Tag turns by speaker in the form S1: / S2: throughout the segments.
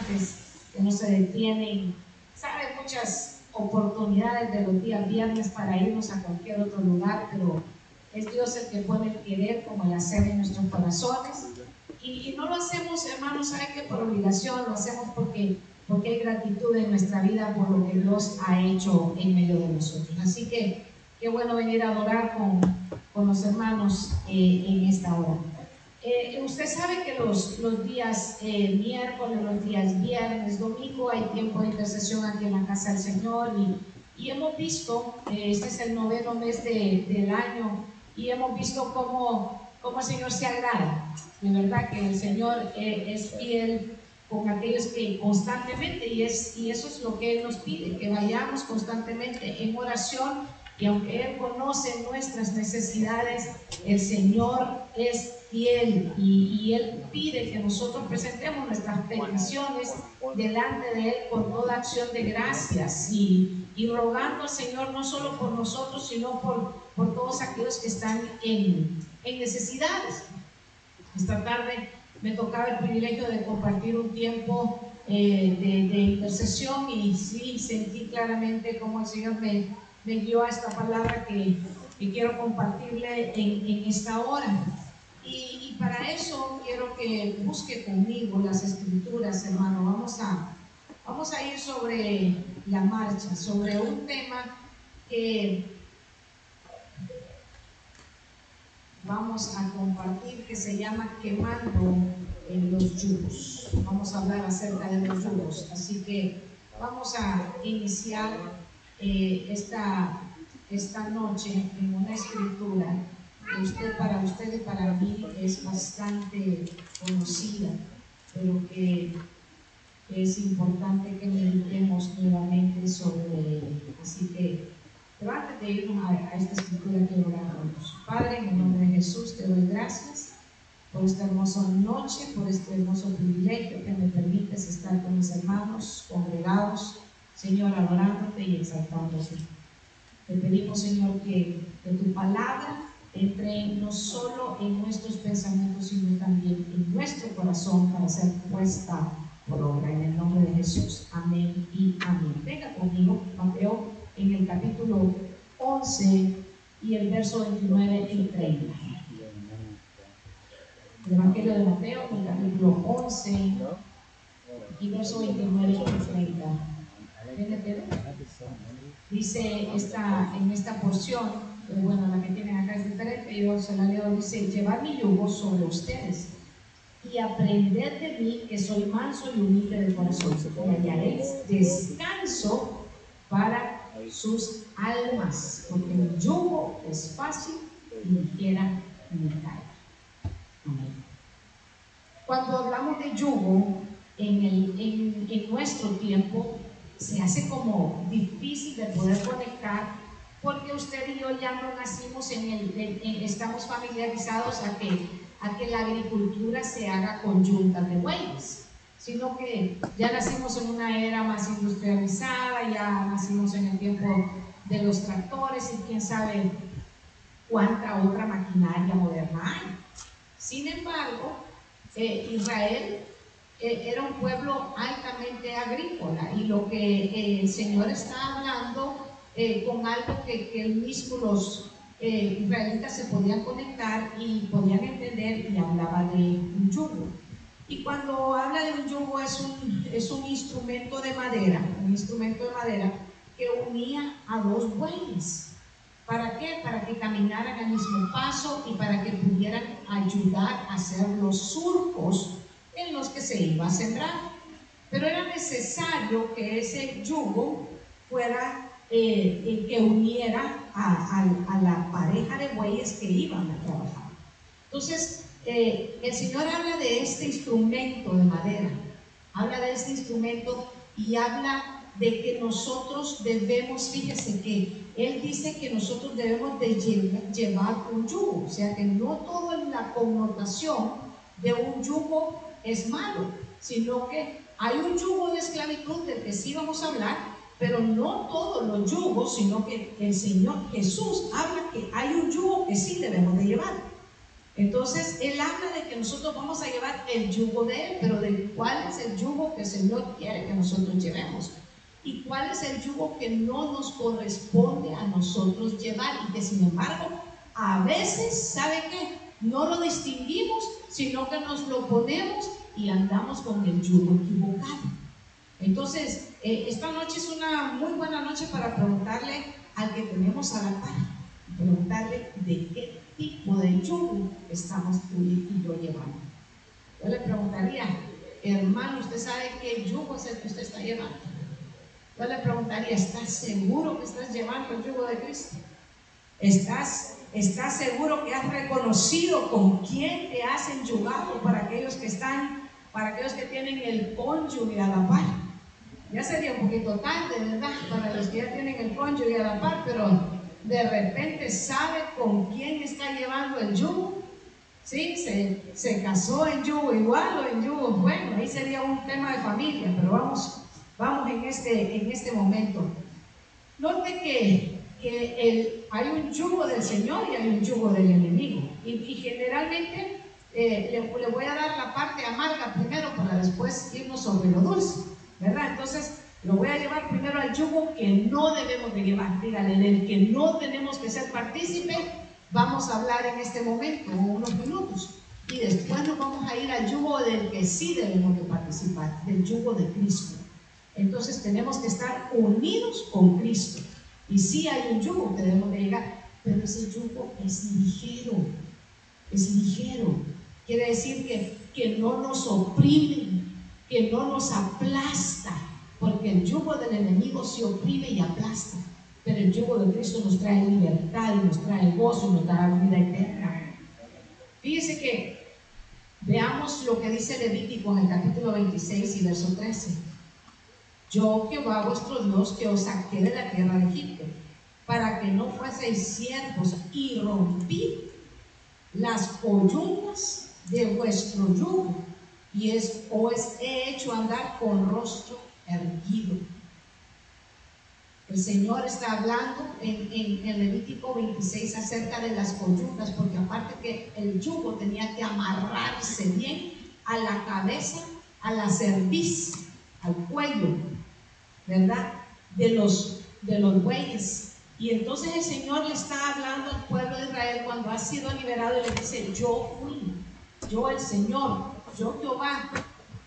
S1: importantes que no se detienen. Sabe muchas oportunidades de los días viernes para irnos a cualquier otro lugar, pero es Dios el que pone el querer como el hacer en nuestros corazones. Y, no lo hacemos, hermanos, ¿sabe que por obligación? Lo hacemos porque, porque hay gratitud en nuestra vida por lo que Dios ha hecho en medio de nosotros. Así que qué bueno venir a adorar con, con los hermanos eh, en esta hora. Eh, usted sabe que los, los días eh, miércoles, los días viernes, domingo hay tiempo de intercesión aquí en la casa del Señor y, y hemos visto, este es el noveno mes de, del año, y hemos visto cómo, cómo el Señor se agrada. De verdad que el Señor es fiel con aquellos que constantemente, y, es, y eso es lo que Él nos pide, que vayamos constantemente en oración y aunque Él conoce nuestras necesidades, el Señor es fiel y, Él pide que nosotros presentemos nuestras peticiones delante de Él con toda acción de gracias y, rogando al Señor no solo por nosotros, sino por, por todos aquellos que están en, en necesidades. Esta tarde me tocaba el privilegio de compartir un tiempo eh, de, de, intercesión y sí sentí claramente cómo el Señor me me dio a esta palabra que, quiero compartirle en, esta hora. Y, para eso quiero que busque conmigo las escrituras, hermano. Vamos a, vamos a ir sobre la marcha, sobre un tema que vamos a compartir que se llama quemando en los yugos. Vamos a hablar acerca de los yugos. Así que vamos a iniciar eh, esta, esta noche en una escritura que usted, para usted y para mí es bastante conocida, pero que es importante que meditemos nuevamente sobre él. Así que, antes de irnos a, esta escritura, quiero orar juntos. Padre, en el nombre de Jesús, te doy gracias por esta hermosa noche, por este hermoso privilegio que me permites estar con mis hermanos congregados Señor, adorándote y exaltándote. Te pedimos, Señor, que, tu palabra entre no solo en nuestros pensamientos, sino también en nuestro corazón para ser puesta por obra. En el nombre de Jesús. Amén y amén. Venga conmigo, Mateo, en el capítulo 11 y el verso 29 y 30. El Evangelio de Mateo, el capítulo 11 y verso 29 y 30. Dice esta, en esta porción, eh, bueno, la que tienen acá es diferente, yo se la leo, dice, llevad mi yugo sobre ustedes y aprended de mí que soy manso y humilde de corazón, y hallaréis descanso para sus almas, porque el yugo es fácil y ligera mi carga. Cuando hablamos de yugo, en, el, en, en nuestro tiempo, se hace como difícil de poder conectar porque usted y yo ya no nacimos en el, estamos familiarizados a que, a que la agricultura se haga con yuntas de bueyes, sino que ya nacimos en una era más industrializada, ya nacimos en el tiempo de los tractores y quién sabe cuánta otra maquinaria moderna hay. Sin embargo, eh, Israel eh, era un pueblo altamente agrícola y lo que eh, el Señor está hablando eh, con algo que, que mismo los israelitas se podían conectar y podían entender y hablaba de un yugo. Y cuando habla de un yugo es un, es un instrumento de madera, un instrumento de madera que unía a dos bueyes. ¿Para qué? Para que caminaran al mismo paso y para que pudieran ayudar a hacer los surcos en los que se iba a sembrar. Pero era necesario que ese yugo fuera eh, el que uniera a, la pareja de bueyes que iban a trabajar. Entonces, eh, el Señor habla de este instrumento de madera, habla de este instrumento y habla de que nosotros debemos, fíjese que Él dice que nosotros debemos de llevar un yugo, o sea que no todo en la connotación de un yugo es malo, sino que hay un yugo de esclavitud del que sí vamos a hablar, pero no todos los yugos, sino que el Señor Jesús habla que hay un yugo que sí debemos de llevar. Entonces, Él habla de que nosotros vamos a llevar el yugo de Él, pero de cuál es el yugo que el Señor quiere que nosotros llevemos. Y cuál es el yugo que no nos corresponde a nosotros llevar y que sin embargo a veces, ¿sabe qué? No lo distinguimos, sino que nos lo ponemos y andamos con el yugo equivocado. Entonces, eh, esta noche es una muy buena noche para preguntarle al que tenemos a la par, preguntarle de qué tipo de yugo estamos tú y yo llevando. Yo le preguntaría, hermano, ¿usted sabe qué yugo es el que usted está llevando? Yo le preguntaría, ¿estás seguro que estás llevando el yugo de Cristo? ¿Estás, ¿Estás seguro que has reconocido con quién te has enyugado para aquellos que están, para aquellos que tienen el cónyuge a la par? Ya sería un poquito tarde, ¿verdad? Para los que ya tienen el cónyuge a la par, pero de repente sabe con quién está llevando el yugo. ¿Sí? Se, se casó en yugo igual o en yugo bueno. Ahí sería un tema de familia, pero vamos, vamos en, este, en este momento. Note que, que el, hay un yugo del Señor y hay un yugo del enemigo. Y, generalmente eh, le, le voy a dar la parte amarga primero para después irnos sobre lo dulce. ¿Verdad? Entonces, lo voy a llevar primero al yugo que no debemos de llevar. Dígale, del que no tenemos que ser partícipe, vamos a hablar en este momento, unos minutos. Y después nos vamos a ir al yugo del que sí debemos de participar, del yugo de Cristo. Entonces tenemos que estar unidos con Cristo. Y sí hay un yugo que debemos de llegar, pero ese yugo es ligero, es ligero. Quiere decir que, que no nos oprime, que no nos aplasta, porque el yugo del enemigo se oprime y aplasta, pero el yugo de Cristo nos trae libertad y nos trae gozo y nos da vida eterna. Fíjese que veamos lo que dice Levítico en el capítulo 26 y verso 13. Yo, Jehová vuestro Dios, que os saqué de la tierra de Egipto, para que no fueseis siervos y rompí las coyuntas de vuestro yugo, y es, os he hecho andar con rostro erguido. El Señor está hablando en, en, Levítico 26 acerca de las coyuntas, porque aparte que el yugo tenía que amarrarse bien a la cabeza, a la cerviz, al cuello, ¿verdad? De los, de los bueyes. Y entonces el Señor le está hablando al pueblo de Israel cuando ha sido liberado y le dice, yo fui, yo el Señor, yo Jehová,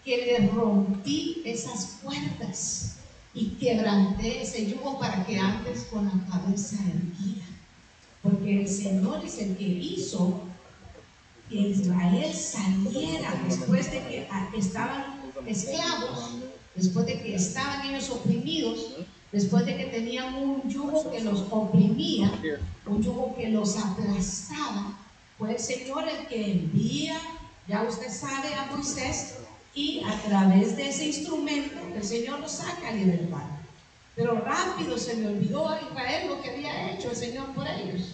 S1: que le rompí esas puertas y quebranté ese yugo para que antes con la cabeza erguida. Porque el Señor es el que hizo que Israel saliera después de que estaban esclavos, después de que estaban ellos oprimidos, después de que tenían un yugo que los oprimía, un yugo que los aplastaba, fue el Señor el que envía, ya usted sabe, a Moisés y a través de ese instrumento el Señor nos saca a libertad. Pero rápido se le olvidó a Israel lo que había hecho el Señor por ellos.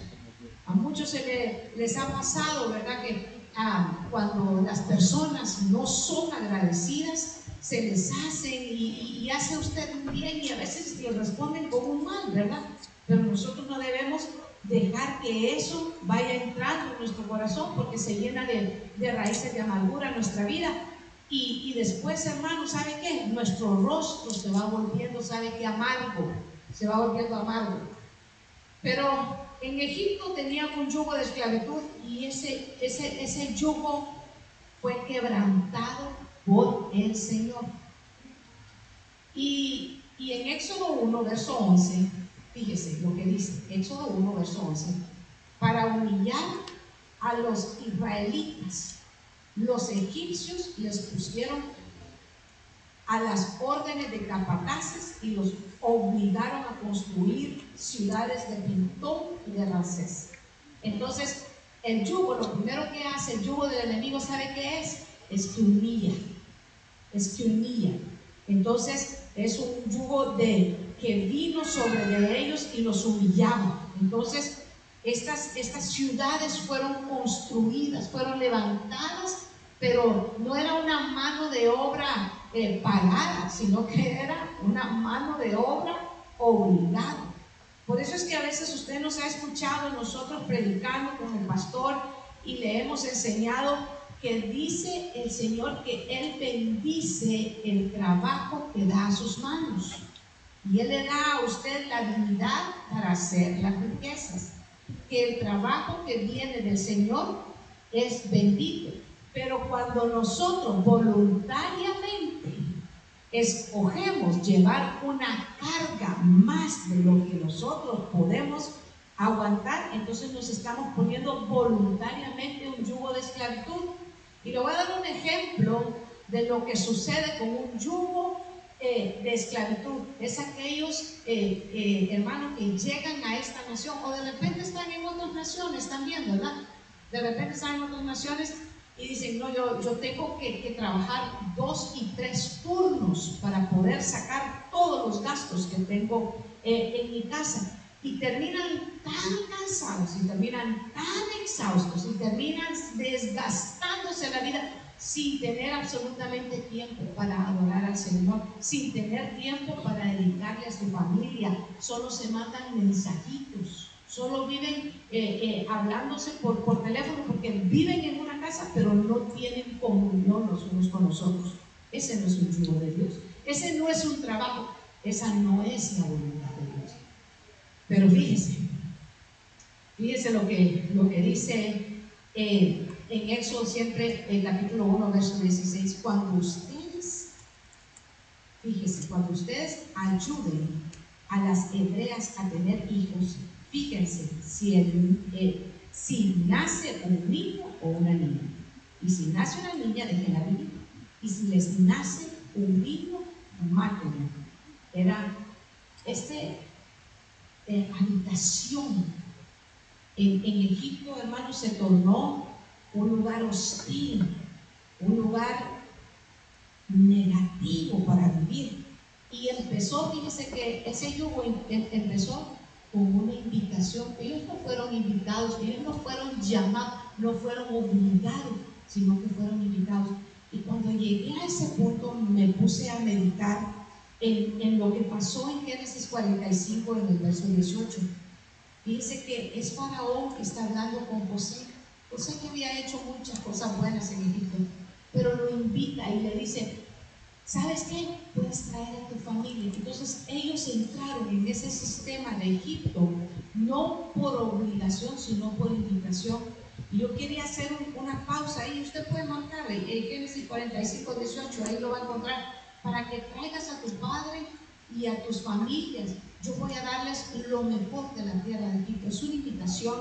S1: A muchos se les ha pasado, ¿verdad? Que ah, cuando las personas no son agradecidas, se les hacen y, y, hace usted un bien y a veces le responden con un mal, ¿verdad? Pero nosotros no debemos dejar que eso vaya entrando en nuestro corazón porque se llena de, de raíces de amargura en nuestra vida y, después, hermano, ¿sabe qué? Nuestro rostro se va volviendo, ¿sabe qué? Amargo, se va volviendo amargo. Pero en Egipto tenían un yugo de esclavitud y ese, ese, ese yugo fue quebrantado por el Señor. Y, en Éxodo 1, verso 11, fíjese lo que dice, Éxodo 1, verso 11, para humillar a los israelitas los egipcios les pusieron a las órdenes de capataces y los obligaron a construir ciudades de Pintón y de Ramsés. Entonces, el yugo, lo primero que hace el yugo del enemigo, ¿sabe qué es? Es que humilla. Es que humilla. Entonces, es un yugo de que vino sobre de ellos y los humillaba. Entonces, estas, estas ciudades fueron construidas, fueron levantadas pero no era una mano de obra eh, pagada, sino que era una mano de obra obligada. Por eso es que a veces usted nos ha escuchado nosotros predicando con el pastor y le hemos enseñado que dice el Señor que Él bendice el trabajo que da a sus manos. Y Él le da a usted la habilidad para hacer las riquezas. Que el trabajo que viene del Señor es bendito. Pero cuando nosotros voluntariamente escogemos llevar una carga más de lo que nosotros podemos aguantar, entonces nos estamos poniendo voluntariamente un yugo de esclavitud. Y le voy a dar un ejemplo de lo que sucede con un yugo eh, de esclavitud. Es aquellos eh, eh, hermanos que llegan a esta nación o de repente están en otras naciones también, ¿verdad? De repente están en otras naciones y dicen, no, yo, yo tengo que, trabajar dos y tres turnos para poder sacar todos los gastos que tengo en mi casa. Y terminan tan cansados y terminan tan exhaustos y terminan desgastándose la vida sin tener absolutamente tiempo para adorar al Señor, sin tener tiempo para dedicarle a su familia. Solo se mandan mensajitos solo viven eh, eh, hablándose por, por teléfono porque viven en una casa, pero no tienen comunión los unos con los otros. Ese no es un yugo de Dios. Ese no es un trabajo. Esa no es la voluntad de Dios. Pero fíjese, fíjese lo que, lo que dice eh, en Éxodo siempre, el capítulo 1, verso 16, cuando ustedes, fíjese, cuando ustedes ayuden a las hebreas a tener hijos, Fíjense, si, eh, si nace un niño o una niña, y si nace una niña, déjenla vivir, y si les nace un niño, mátenlo. Era este habitación en, en Egipto, hermanos, se tornó un lugar hostil, un lugar negativo para vivir. Y empezó, fíjese que ese yugo em, em, empezó con una invitación. Ellos no fueron invitados, ellos no fueron llamados, no fueron obligados, sino que fueron invitados. Y cuando llegué a ese punto me puse a meditar en, lo que pasó en Génesis 45 en el verso 18. Dice que es Faraón que está hablando con José. José que había hecho muchas cosas buenas en Egipto, pero lo invita y le dice, ¿Sabes qué? Puedes traer a tu familia. Entonces ellos entraron en ese sistema de Egipto, no por obligación, sino por invitación. Yo quería hacer una pausa ahí. Usted puede marcarle en Génesis 45, 18, ahí lo va a encontrar, para que traigas a tu padre y a tus familias. Yo voy a darles lo mejor de la tierra de Egipto. Es una invitación.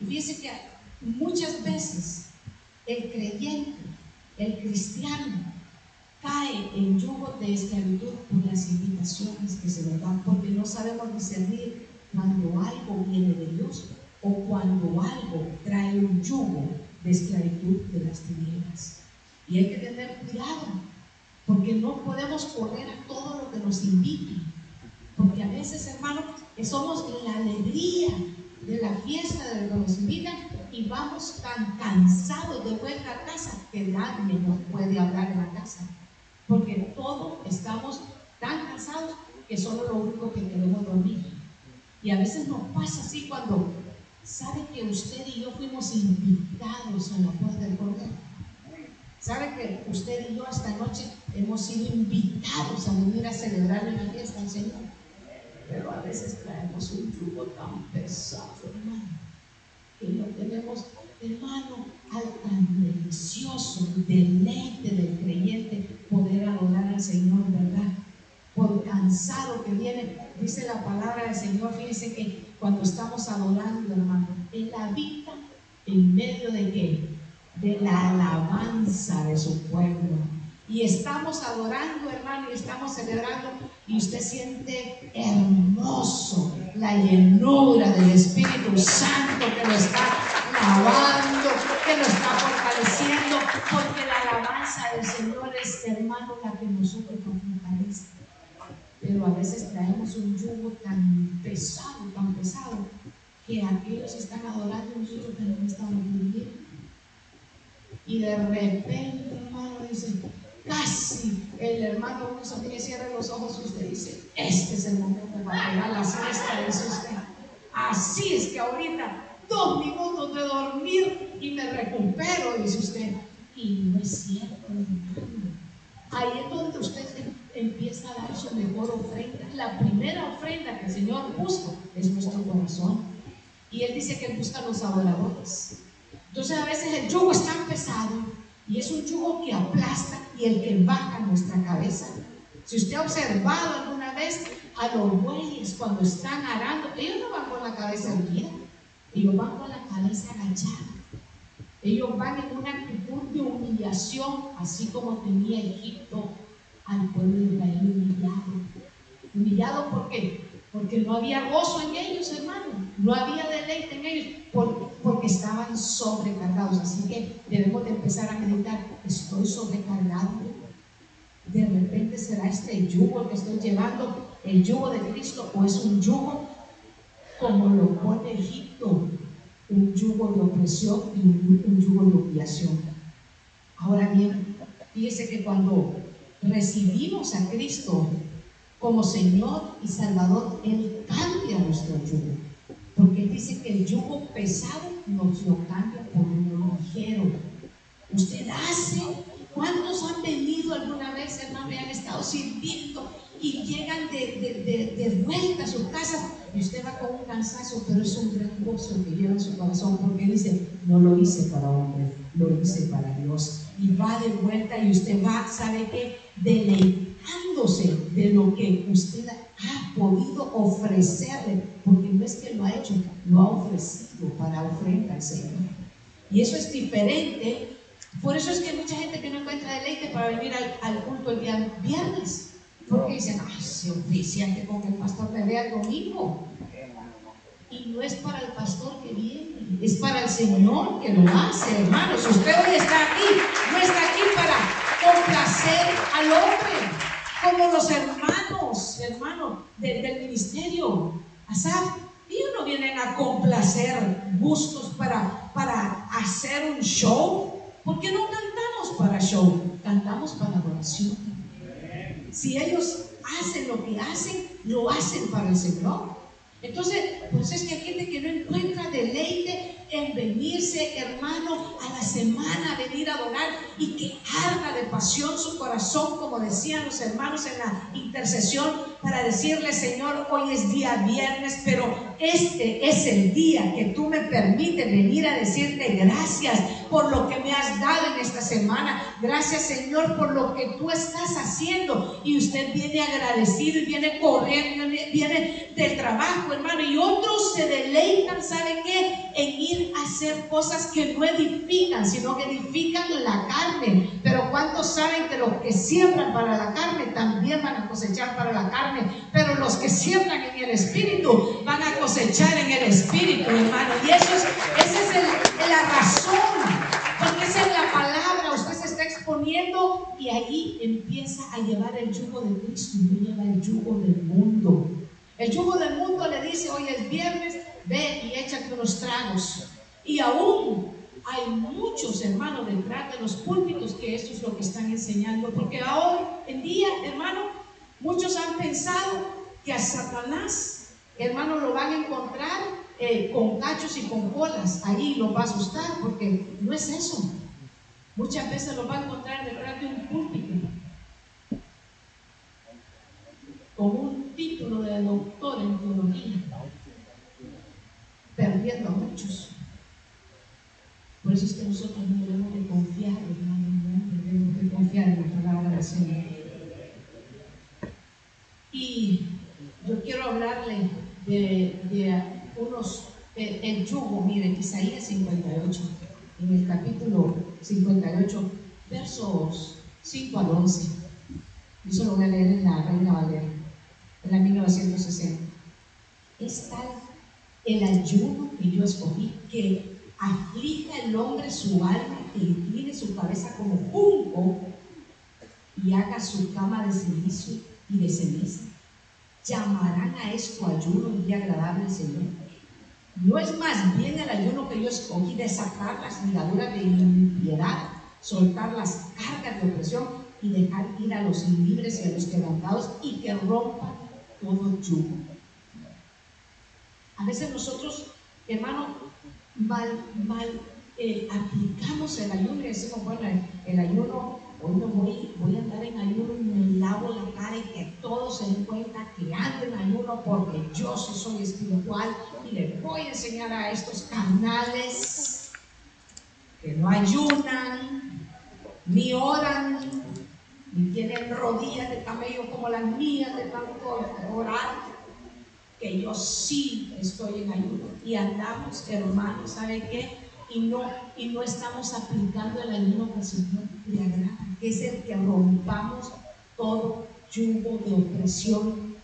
S1: Y fíjense que muchas veces el creyente, el cristiano, cae en yugo de esclavitud por las invitaciones que se nos dan, porque no sabemos discernir cuando algo viene de Dios o cuando algo trae un yugo de esclavitud de las tinieblas. Y hay que tener cuidado, porque no podemos correr a todo lo que nos inviten, porque a veces, hermano, somos la alegría de la fiesta de lo que nos invitan y vamos tan cansados de vuelta a casa que nadie nos puede hablar en la casa porque todos estamos tan cansados que solo lo único que queremos dormir. Y a veces nos pasa así cuando sabe que usted y yo fuimos invitados a la puerta del Cordero. Sabe que usted y yo esta noche hemos sido invitados a venir a celebrar la fiesta del Señor. Pero a veces traemos un yugo tan pesado, hermano, que no tenemos hermano, al tan delicioso deleite del creyente poder adorar al Señor, ¿verdad? Por cansado que viene, dice la palabra del Señor, fíjense que cuando estamos adorando, hermano, Él habita en medio de qué? De la alabanza de su pueblo. Y estamos adorando, hermano, y estamos celebrando, y usted siente hermoso la llenura del Espíritu Santo que lo está alabando, que lo está fortaleciendo, porque la alabanza del Señor es, hermano, la que nosotros nos fortalece. Pero a veces traemos un yugo tan pesado, tan pesado, que aquellos están adorando nosotros también estamos viviendo. Y de repente, hermano, dice, casi el hermano uno se cierra los ojos usted dice, este es el momento para pegar la siesta, dice usted. Así es que ahorita dos minutos de dormir y me recupero, dice usted. Y no es cierto, Ahí es donde usted empieza a dar su mejor ofrenda. La primera ofrenda que el Señor busca es nuestro corazón. Y Él dice que busca los adoradores. Entonces a veces el yugo es tan pesado y es un yugo que aplasta y el que baja nuestra cabeza. Si usted ha observado alguna vez a los bueyes cuando están arando, ellos no van con la cabeza erguida, ellos van con la cabeza agachada. Ellos van en una actitud de humillación, así como tenía Egipto al pueblo de Israel humillado. Humillado ¿por qué? Porque no había gozo en ellos, hermano. No había deleite en ellos, estaban sobrecargados. Así que debemos de empezar a meditar, estoy sobrecargado. De repente será este yugo que estoy llevando, el yugo de Cristo, o es un yugo como lo pone Egipto, un yugo de opresión y un, yugo de humillación. Ahora bien, fíjese que cuando recibimos a Cristo como Señor y Salvador, Él cambia nuestro yugo. Porque dice que el yugo pesado nos lo cambia por uno ligero. Usted hace, ¿cuántos han venido alguna vez, hermano, y han estado sirviendo y llegan de, de, vuelta a su casa y usted va con un cansancio, pero es un gran gozo que lleva en su corazón porque dice, no lo hice para hombre, lo hice para Dios. Y va de vuelta y usted va, ¿sabe qué? Deleitándose de lo que usted ha podido ofrecerle, porque no es que lo ha hecho, lo ha ofrecido para ofrenda al Señor. Y eso es diferente. Por eso es que hay mucha gente que no encuentra deleite para venir al, al culto el día viernes porque dicen, ay, suficiente con que el pastor me vea domingo. Y no es para el pastor que viene, es para el Señor que lo hace, hermano. Si usted hoy está aquí, no está aquí para complacer al hombre, como los hermanos, hermanos del ministerio. Asaf, ellos no vienen a complacer gustos para, para hacer un show, porque no cantamos para show, cantamos para adoración. Si ellos hacen lo que hacen, lo hacen para el Señor. Entonces, pues es que hay gente que no encuentra deleite en venirse, hermano, a la semana, a venir a adorar y que arda de pasión su corazón, como decían los hermanos en la intercesión, para decirle, Señor, hoy es día viernes, pero este es el día que tú me permites venir a decirte gracias por lo que me has dado en esta semana. Gracias, Señor, por lo que tú estás haciendo. Y usted viene agradecido y viene corriendo, viene del trabajo, hermano. Y otros se deleitan, ¿saben qué? En ir a hacer cosas que no edifican, sino que edifican la carne. Pero ¿cuántos saben que los que siembran para la carne también van a cosechar para la carne? Pero los que siembran en el espíritu van a cosechar en el espíritu, hermano. Y eso es, esa es la razón porque esa es la palabra, usted se está exponiendo y ahí empieza a llevar el yugo de Cristo y no lleva el yugo del mundo. El yugo del mundo le dice, hoy es viernes, ve y échate unos tragos. Y aún hay muchos hermanos detrás de los púlpitos que esto es lo que están enseñando. Porque ahora en día, hermano, muchos han pensado que a Satanás, hermano, lo van a encontrar eh, con cachos y con colas, ahí lo va a asustar, porque no es eso. Muchas veces lo va a encontrar detrás de un púlpito, con un título de doctor en teología, perdiendo a muchos. Por eso es que nosotros no debemos de confiar, hermano, debemos de confiar en la palabra del Señor. Y yo quiero hablarle de, de unos, el, yugo, miren, Isaías 58, en el capítulo 58, versos 5 al 11. Eso lo voy a leer en la Reina Valera, en la 1960. Es tal el ayuno que yo escogí que aflija el hombre su alma, que incline su cabeza como junco y haga su cama de silicio y de ceniza. Llamarán a esto ayuno y agradable al Señor. No es más bien el ayuno que yo escogí de sacar las ligaduras de impiedad, soltar las cargas de opresión y dejar ir a los libres y a los quebrantados y que rompan todo yugo. A veces nosotros, hermano, mal, mal eh, aplicamos el ayuno y decimos, bueno, el, ayuno, hoy me voy, voy a andar en ayuno y me lavo la cara y que todos se den cuenta que ando en ayuno porque yo sí soy espiritual y le voy a enseñar a estos canales que no ayunan, ni oran, ni tienen rodillas de camello como las mías de tanto orar, que yo sí estoy en ayuno. Y andamos, hermanos, ¿sabe qué? y no, y no estamos aplicando el ayuno que Señor le agrada, es el que rompamos todo yugo de opresión,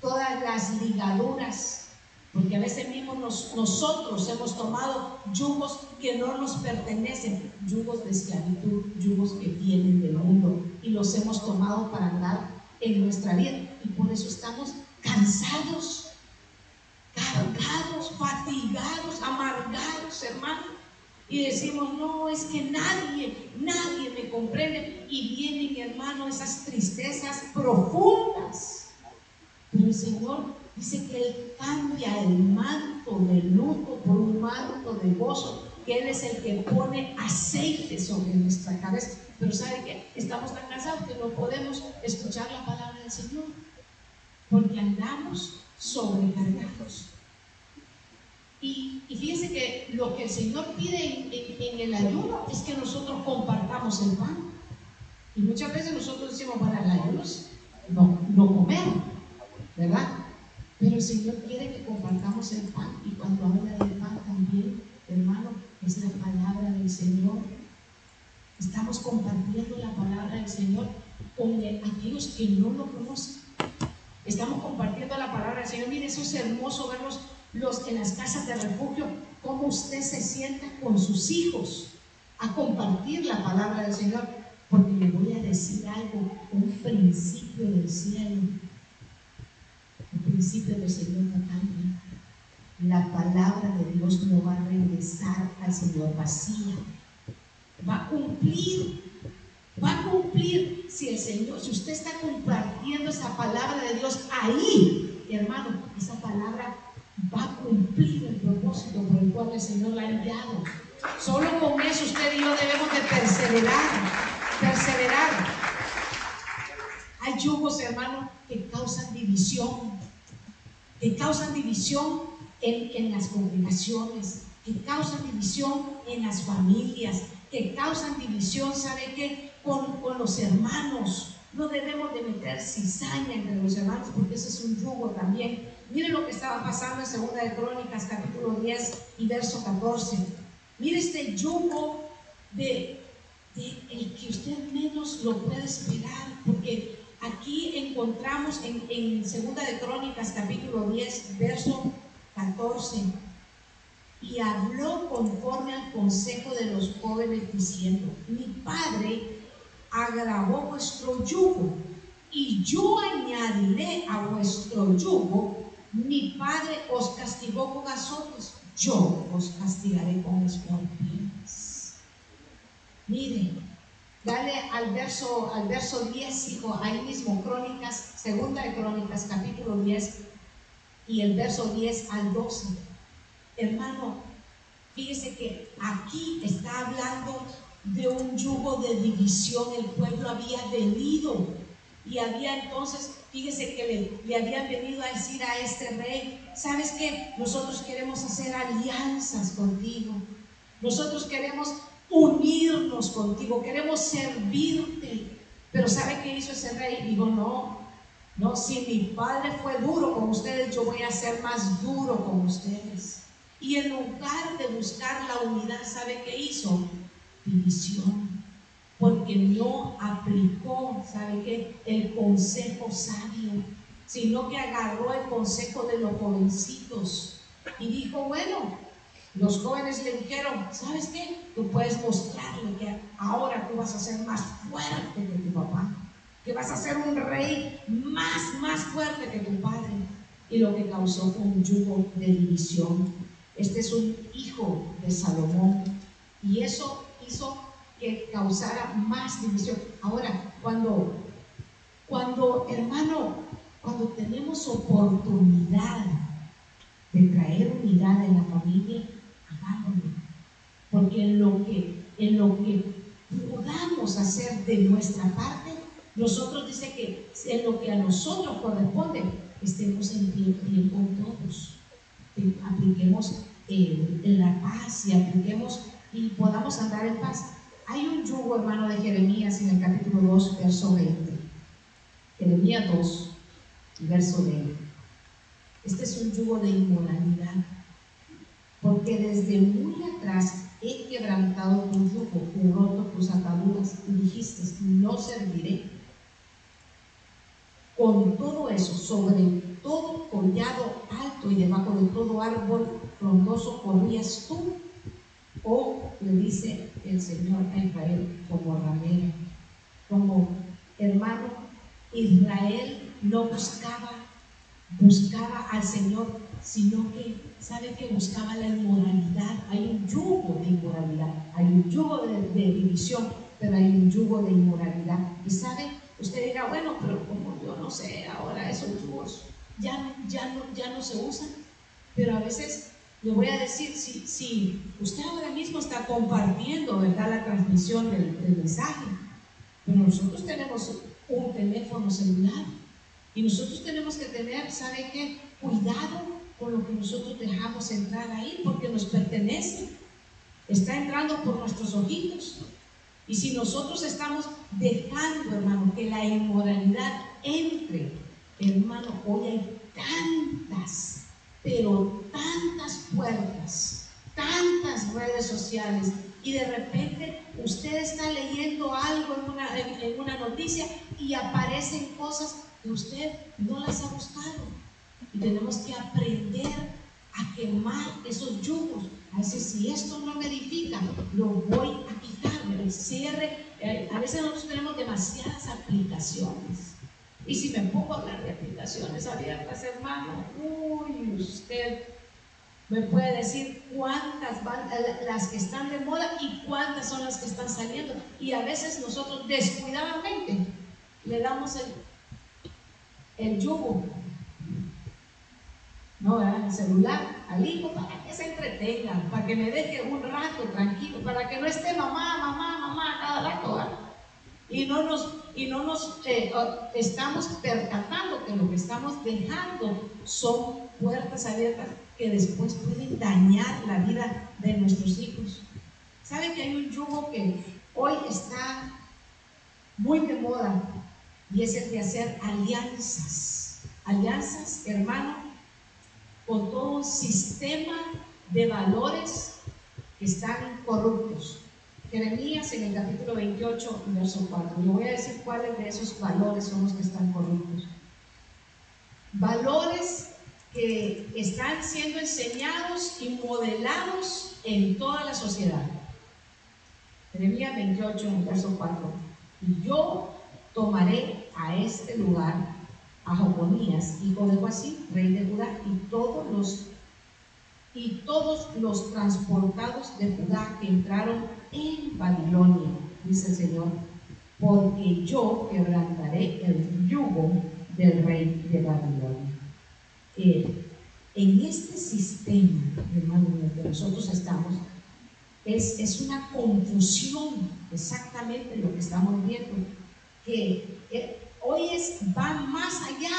S1: todas las ligaduras, porque a veces mismo nosotros hemos tomado yugos que no nos pertenecen, yugos de esclavitud, yugos que vienen del mundo, y los hemos tomado para andar en nuestra vida, y por eso estamos cansados cargados, fatigados, amargados, hermano. Y decimos, no, es que nadie, nadie me comprende. Y vienen, hermano, esas tristezas profundas. Pero el Señor dice que Él cambia el manto de luto por un manto de gozo, que Él es el que pone aceite sobre nuestra cabeza. Pero ¿sabe qué? Estamos tan cansados que no podemos escuchar la palabra del Señor, porque andamos sobrecargados. Y, fíjense que lo que el Señor pide en, el ayuno es que nosotros compartamos el pan. Y muchas veces nosotros decimos, para el ayuno no, no comer, ¿verdad? Pero el Señor quiere que compartamos el pan. Y cuando habla del pan también, hermano, es la palabra del Señor. Estamos compartiendo la palabra del Señor con aquellos que no lo conocen. Estamos compartiendo la palabra del Señor. Mire, eso es hermoso verlos los en las casas de refugio, cómo usted se sienta con sus hijos a compartir la palabra del Señor. Porque le voy a decir algo, un principio del cielo. El principio del Señor no. La palabra de Dios no va a regresar al Señor vacía. Va a cumplir va a cumplir si el Señor, si usted está compartiendo esa palabra de Dios ahí, hermano, esa palabra va a cumplir el propósito por el Señor la ha enviado. Solo con eso usted y yo debemos de perseverar, perseverar. Hay yugos, hermano, que causan división, que causan división en, en las congregaciones, que causan división en las familias, que causan división, ¿sabe qué? Con, con los hermanos. No debemos de meter cizaña entre los hermanos porque ese es un yugo también Mire lo que estaba pasando en Segunda de Crónicas, capítulo 10 y verso 14. Mire este yugo de, el que usted menos lo puede esperar, porque aquí encontramos en, en Segunda de Crónicas, capítulo 10, verso 14. Y habló conforme al consejo de los jóvenes diciendo, mi padre agravó vuestro yugo y yo añadiré a vuestro yugo mi padre os castigó con azotes, yo os castigaré con escorpiones. Miren, dale al verso, al verso 10, hijo, ahí mismo, Crónicas, segunda de Crónicas, capítulo 10, y el verso 10 al 12. Hermano, fíjese que aquí está hablando de un yugo de división. El pueblo había venido y había entonces Fíjese que le, habían venido a decir a este rey, ¿sabes qué? Nosotros queremos hacer alianzas contigo. Nosotros queremos unirnos contigo, queremos servirte. Pero ¿sabe qué hizo ese rey? Digo, no, no, si mi padre fue duro con ustedes, yo voy a ser más duro con ustedes. Y en lugar de buscar la unidad, ¿sabe qué hizo? División porque no aplicó, ¿sabe qué? El consejo sabio, sino que agarró el consejo de los jovencitos y dijo, bueno, los jóvenes le dijeron, ¿sabes qué? Tú puedes mostrarle que ahora tú vas a ser más fuerte que tu papá, que vas a ser un rey más, más fuerte que tu padre. Y lo que causó fue un yugo de división. Este es un hijo de Salomón. Y eso hizo que causara más división. Ahora, cuando, cuando, hermano, cuando tenemos oportunidad de traer unidad en la familia, hagámoslo. Porque en lo que, en lo que podamos hacer de nuestra parte, nosotros dice que en lo que a nosotros corresponde, estemos en bien con todos. Apliquemos en la paz y apliquemos y podamos andar en paz. Hay un yugo, hermano, de Jeremías en el capítulo 2, verso 20. Jeremías 2, verso 20. Este es un yugo de inmoralidad, porque desde muy atrás he quebrantado tu yugo he roto tus ataduras y dijiste, no serviré. Con todo eso, sobre todo collado alto y debajo de todo árbol frondoso corrías tú. O le dice el Señor a Israel como ramero, como hermano, Israel no buscaba, buscaba al Señor sino que sabe que buscaba la inmoralidad. Hay un yugo de inmoralidad, hay un yugo de, división, pero hay un yugo de inmoralidad. Y sabe, usted dirá, bueno, pero como yo no sé, ahora esos yugos ya, ya, no, ya no se usan. Pero a veces le voy a decir, si, si usted ahora mismo está compartiendo, ¿verdad?, la transmisión del, del mensaje, pero nosotros tenemos un teléfono celular y nosotros tenemos que tener, ¿sabe qué? Cuidado por lo que nosotros dejamos entrar ahí, porque nos pertenece. Está entrando por nuestros ojitos. Y si nosotros estamos dejando, hermano, que la inmoralidad entre, hermano, hoy hay tantas, pero tantas puertas, tantas redes sociales, y de repente usted está leyendo algo en una, en una noticia y aparecen cosas que usted no las ha buscado y tenemos que aprender a quemar esos yugos. A veces, si esto no me edifica, lo voy a quitar, me cierre. Eh, a veces nosotros tenemos demasiadas aplicaciones. Y si me pongo a hablar abiertas, hermano, uy, usted me puede decir cuántas van, las que están de moda y cuántas son las que están saliendo. Y a veces nosotros descuidadamente le damos el, el yugo no, el celular al hijo para que se entretenga, para que me deje un rato tranquilo, para que no esté mamá, mamá, mamá cada rato. Y no nos, y no nos eh, estamos percatando que lo que estamos dejando son puertas abiertas que después pueden dañar la vida de nuestros hijos. ¿Saben que hay un yugo que hoy está muy de moda y es el de hacer alianzas? Alianzas, hermano, con todo un sistema de valores que están corruptos. Jeremías en el capítulo 28, verso 4. Le voy a decir cuáles de esos valores son los que están corruptos. Valores que están siendo enseñados y modelados en toda la sociedad. Jeremías 28, verso 4. Y yo tomaré a este lugar a Joconías, hijo de Joacim, rey de Judá, y todos los y todos los transportados de Judá que entraron en Babilonia, dice el Señor, porque yo quebrantaré el yugo del rey de Babilonia. Eh, en este sistema, hermano, en el que nosotros estamos, es, es una confusión exactamente lo que estamos viendo, que eh, hoy es, va más allá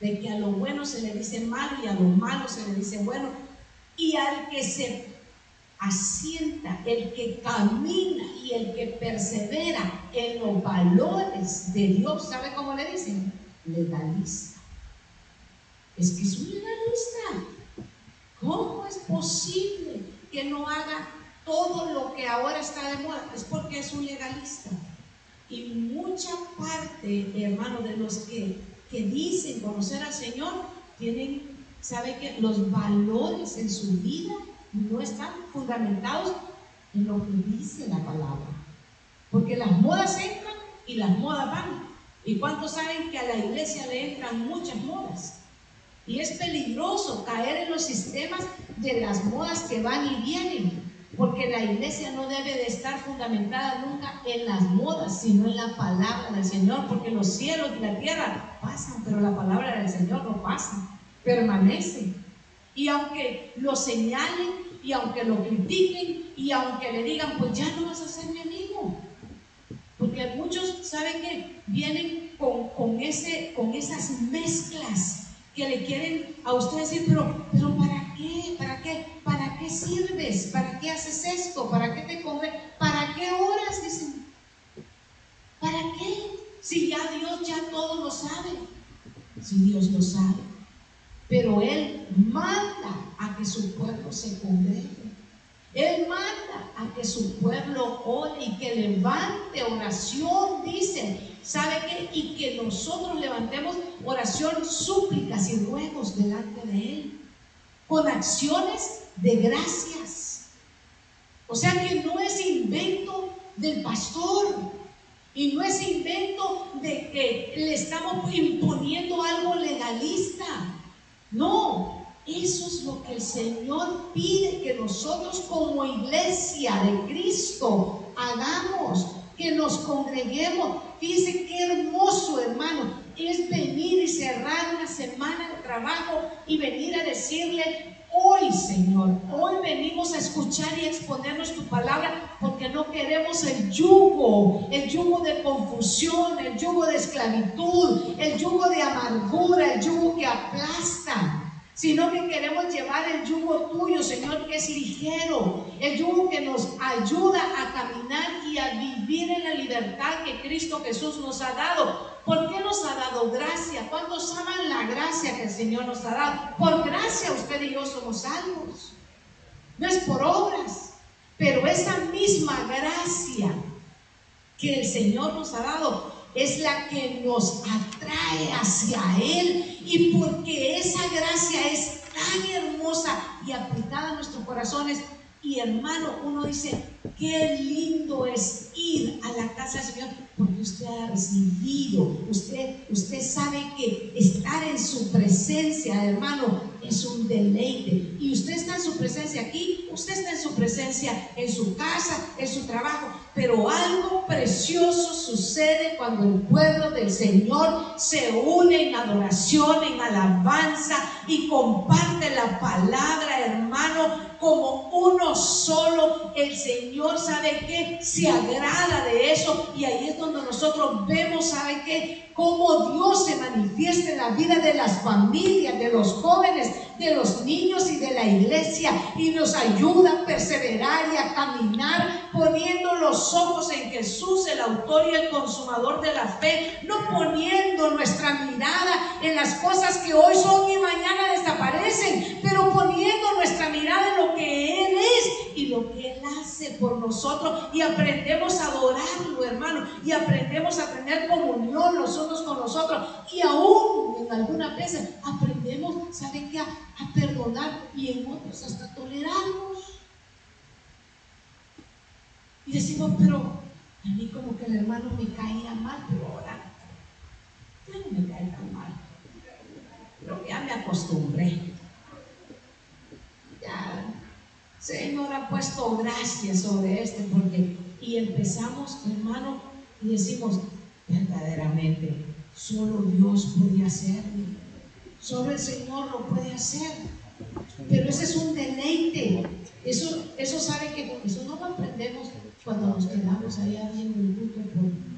S1: de que a lo bueno se le dice malo y a lo malo se le dice bueno. Y al que se asienta, el que camina y el que persevera en los valores de Dios, ¿sabe cómo le dicen? Legalista. Es que es un legalista. ¿Cómo es posible que no haga todo lo que ahora está de moda? Es porque es un legalista. Y mucha parte, hermano, de los que, que dicen conocer al Señor, tienen, sabe que los valores en su vida no están fundamentados en lo que dice la palabra. Porque las modas entran y las modas van. ¿Y cuántos saben que a la iglesia le entran muchas modas? Y es peligroso caer en los sistemas de las modas que van y vienen. Porque la iglesia no debe de estar fundamentada nunca en las modas, sino en la palabra del Señor, porque los cielos y la tierra pasan, pero la palabra del Señor no pasa, permanece. Y aunque lo señalen y aunque lo critiquen y aunque le digan, pues ya no vas a ser mi amigo. Porque muchos, ¿saben que Vienen con, con, ese, con esas mezclas que le quieren a usted decir, pero, pero ¿para qué? ¿Para qué? ¿Para qué sirves? ¿Para qué haces esto? ¿Para qué te comes? ¿Para qué horas? Dicen, ¿para qué? Si ya Dios ya todo lo sabe. Si Dios lo sabe. Pero Él manda a que su pueblo se congregue. Él manda a que su pueblo ore y que levante oración, dice. ¿Sabe qué? Y que nosotros levantemos oración, súplicas y ruegos delante de Él. Con acciones de gracias. O sea que no es invento del pastor. Y no es invento de que le estamos imponiendo algo legalista. No, eso es lo que el Señor pide que nosotros como iglesia de Cristo hagamos, que nos congreguemos. Fíjese qué hermoso, hermano, es venir y cerrar una semana de trabajo y venir a decirle, Hoy, Señor, hoy venimos a escuchar y exponernos tu palabra porque no queremos el yugo, el yugo de confusión, el yugo de esclavitud, el yugo de amargura, el yugo que aplasta sino que queremos llevar el yugo tuyo, Señor, que es ligero, el yugo que nos ayuda a caminar y a vivir en la libertad que Cristo Jesús nos ha dado. ¿Por qué nos ha dado gracia? ¿Cuántos aman la gracia que el Señor nos ha dado? Por gracia usted y yo somos salvos. No es por obras, pero esa misma gracia que el Señor nos ha dado es la que nos atrae hacia Él. Y porque esa gracia es tan hermosa y aplicada a nuestros corazones, y hermano, uno dice, qué lindo es ir a la casa del Señor porque usted ha recibido, usted, usted sabe que estar en su presencia, hermano, es un deleite. Y usted está en su presencia aquí, usted está en su presencia en su casa, en su trabajo, pero algo precioso sucede cuando el pueblo del Señor se une en adoración, en alabanza y comparte la palabra, hermano, como uno solo. El Señor sabe que se agrada de eso y ahí es donde nosotros vemos, sabe que cómo Dios se manifiesta en la vida de las familias, de los jóvenes, de los niños y de la iglesia y nos ayuda a perseverar y a caminar poniendo los ojos en Jesús, el autor y el consumador de la fe, no poniendo nuestra mirada en las cosas que hoy son y mañana desaparecen, pero poniendo nuestra mirada en lo que Él y lo que Él hace por nosotros y aprendemos a adorarlo, hermano, y aprendemos a tener comunión los unos con los otros y aún en algunas veces aprendemos, ¿saben qué? A, perdonar y en otros hasta tolerarnos. Y decimos, pero a mí como que el hermano me caía mal, pero ahora ya no me cae tan mal. Pero ya me acostumbré. Ya, Señor ha puesto gracias sobre este, porque, y empezamos, hermano, y decimos, verdaderamente, solo Dios puede hacerlo. Solo el Señor lo puede hacer. Pero ese es un deleite. Eso, eso sabe que eso no lo aprendemos cuando nos quedamos allá viendo el culto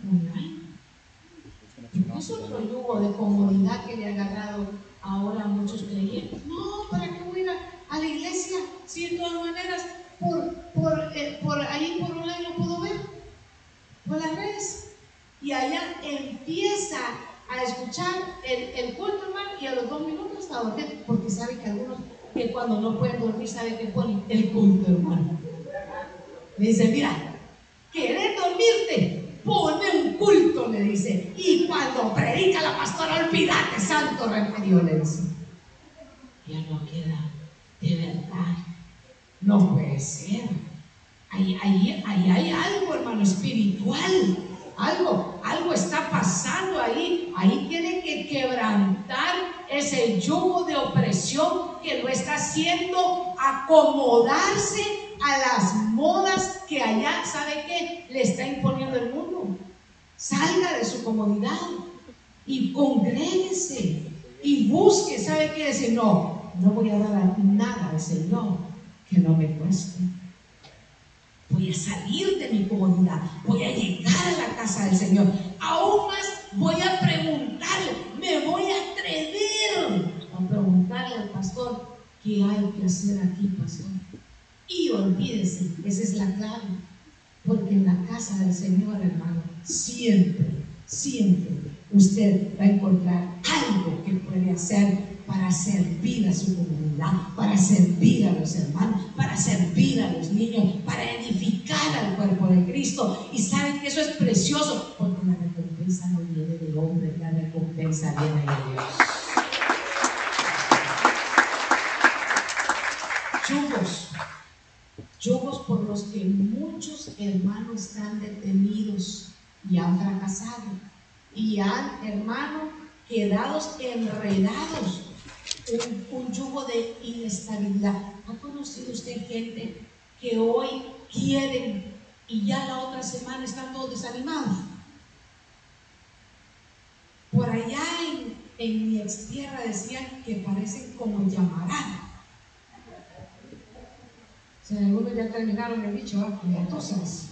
S1: online. Es otro yugo de comodidad que le ha agarrado ahora a muchos creyentes. No, ¿para qué voy a ir a, la iglesia? Si de todas maneras por, por, eh, por ahí por online lo puedo ver, por las redes. Y allá empieza a escuchar el, el culto, hermano, y a los dos minutos a dormir, porque sabe que algunos que cuando no pueden dormir, sabe que ponen el culto, hermano. Le dice, mira, ¿Quieres dormirte? Pone un culto, le dice. Y cuando predica la pastora, olvídate, santo remedio, le dice. Ya no queda de verdad. No puede ser. Ahí, ahí, ahí hay algo, hermano, espiritual. Algo, algo está pasando ahí. Ahí tiene que quebrantar ese yugo de opresión que lo está haciendo acomodarse a las modas que allá, ¿sabe qué? Le está imponiendo el mundo. Salga de su comodidad y congréguese y busque, ¿sabe qué decir? No, no voy a dar nada al Señor. Que no me cueste. Voy a salir de mi comodidad, voy a llegar a la casa del Señor. Aún más voy a preguntarle, me voy a atrever a preguntarle al pastor qué hay que hacer aquí, pastor. Y olvídese, esa es la clave, porque en la casa del Señor, hermano, siempre, siempre usted va a encontrar algo que puede hacer para servir a su comunidad, para servir a los hermanos, para servir a los niños, para edificar al cuerpo de Cristo. Y saben que eso es precioso, porque la recompensa no viene de hombre, la recompensa viene de Dios. Yugos, yugos por los que muchos hermanos están detenidos y han fracasado y han, hermanos, quedados enredados un, yugo de inestabilidad. ¿Ha conocido usted gente que hoy quieren y ya la otra semana están todos desanimados? Por allá en, mi ex tierra decían que parecen como llamarán. O algunos ya terminaron el dicho, ¿ah? entonces,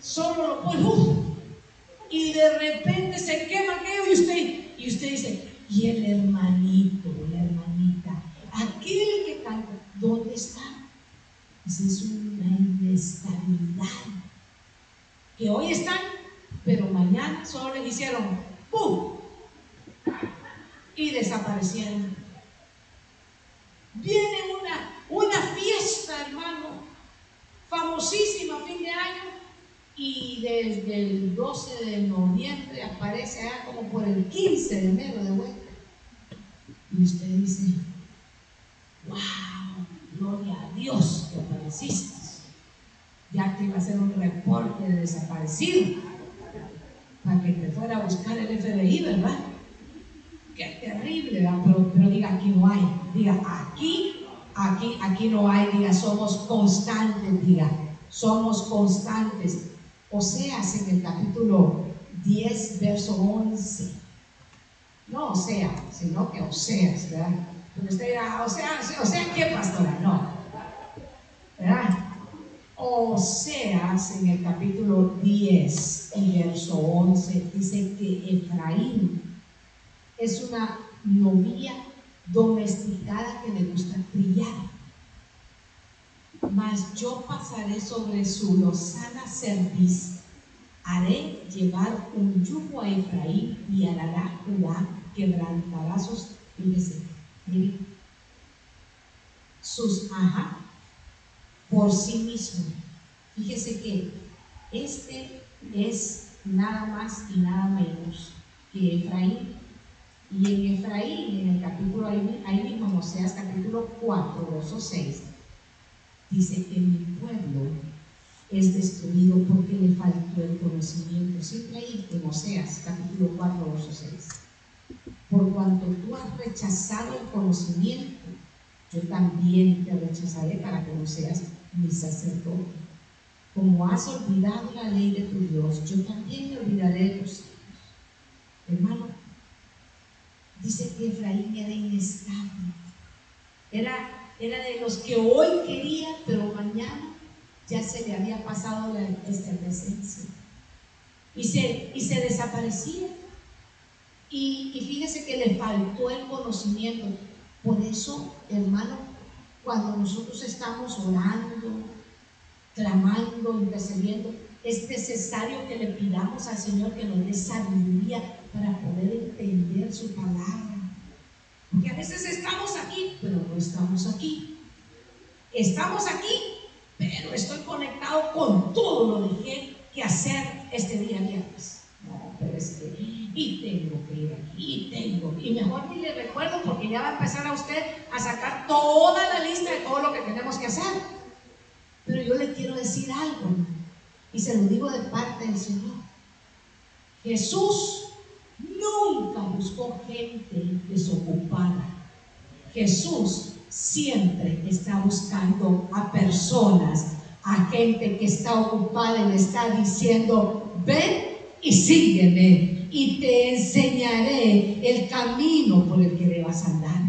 S1: solo lo pone y de repente se quema aquello y usted, y usted dice, y el hermanito, la hermanita, aquel que canta, ¿dónde está? Es una inestabilidad. Que hoy están, pero mañana solo les hicieron ¡pum! Y desaparecieron. Viene una, una fiesta, hermano, famosísima fin de año, y desde el 12 de noviembre aparece allá como por el 15 de enero de vuelta. Y usted dice, wow, gloria a Dios que apareciste. Ya que iba a hacer un reporte de desaparecido para que te fuera a buscar el FBI, ¿verdad? Qué terrible, ¿verdad? Pero, pero diga, aquí no hay. Diga, aquí, aquí, aquí no hay. Diga, somos constantes, diga, somos constantes Oseas en el capítulo 10, verso 11. No Oseas, sino que Oseas, ¿verdad? O sea, o sea, ¿qué pastora? No. ¿Verdad? Oseas en el capítulo 10 y verso 11 dice que Efraín es una novia domesticada que le gusta trillar mas yo pasaré sobre su lozana cerviz. Haré llevar un yugo a Efraín y hará Judá, quebrantará sus, fíjese, sus ajá por sí mismo. Fíjese que este es nada más y nada menos que Efraín. Y en Efraín, en el capítulo, ahí, mismo, o sea, capítulo 4, verso 6, dice que mi pueblo es destruido porque le faltó el conocimiento. Siempre ahí en Oseas, capítulo 4, verso 6. Por cuanto tú has rechazado el conocimiento, yo también te rechazaré para que no seas mi sacerdote. Como has olvidado la ley de tu Dios, yo también me olvidaré de tus hijos. Hermano, dice que Efraín era inestable. Era era de los que hoy quería, pero mañana ya se le había pasado la efervescencia. Y se, y se desaparecía. Y, fíjese que le faltó el conocimiento. Por eso, hermano, cuando nosotros estamos orando, clamando, intercediendo, es necesario que le pidamos al Señor que nos dé sabiduría para poder entender su palabra. Porque a veces estamos aquí, pero no estamos aquí. Estamos aquí, pero estoy conectado con todo lo que que hacer este día viernes. No, pero es que, y tengo que ir aquí, y tengo, y mejor ni le recuerdo porque ya va a empezar a usted a sacar toda la lista de todo lo que tenemos que hacer. Pero yo le quiero decir algo, y se lo digo de parte del Señor. Jesús nunca buscó gente desocupada. Jesús siempre está buscando a personas, a gente que está ocupada y le está diciendo, ven y sígueme y te enseñaré el camino por el que debas andar.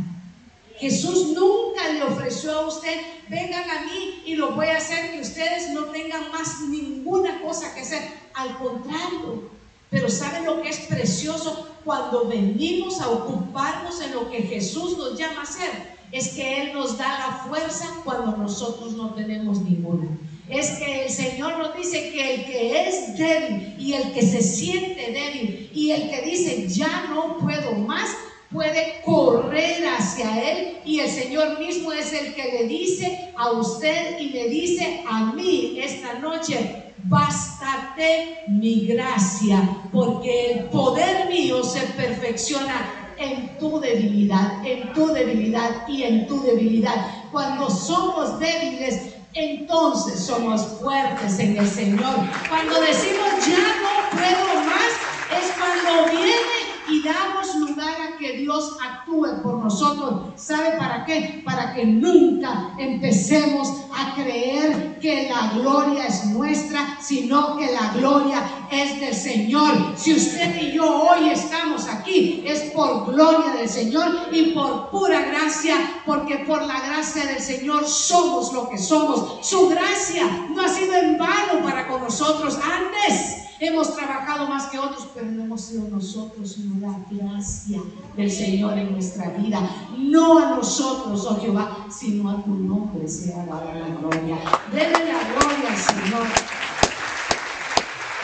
S1: Jesús nunca le ofreció a usted, vengan a mí y lo voy a hacer que ustedes no tengan más ninguna cosa que hacer. Al contrario, pero ¿saben lo que es precioso cuando venimos a ocuparnos en lo que Jesús nos llama a hacer? Es que Él nos da la fuerza cuando nosotros no tenemos ninguna. Es que el Señor nos dice que el que es débil y el que se siente débil y el que dice ya no puedo más, puede correr hacia Él y el Señor mismo es el que le dice a usted y le dice a mí esta noche, bástate mi gracia, porque el poder mío se perfecciona en tu debilidad, en tu debilidad y en tu debilidad. Cuando somos débiles, entonces somos fuertes en el Señor. Cuando decimos ya no puedo más, es cuando viene y damos lugar a que Dios actúe por nosotros. ¿Sabe para qué? Para que nunca empecemos a creer que la gloria es nuestra, sino que la gloria es del Señor. Si usted y yo hoy estamos aquí, es por gloria del Señor y por pura gracia, porque por la gracia del Señor somos lo que somos. Su gracia no ha sido en vano para con nosotros antes. Hemos trabajado más que otros, pero no hemos sido nosotros, sino la gracia del Señor en nuestra vida. No a nosotros, oh Jehová, sino a tu nombre sea dada la gloria. Denle la gloria al Señor.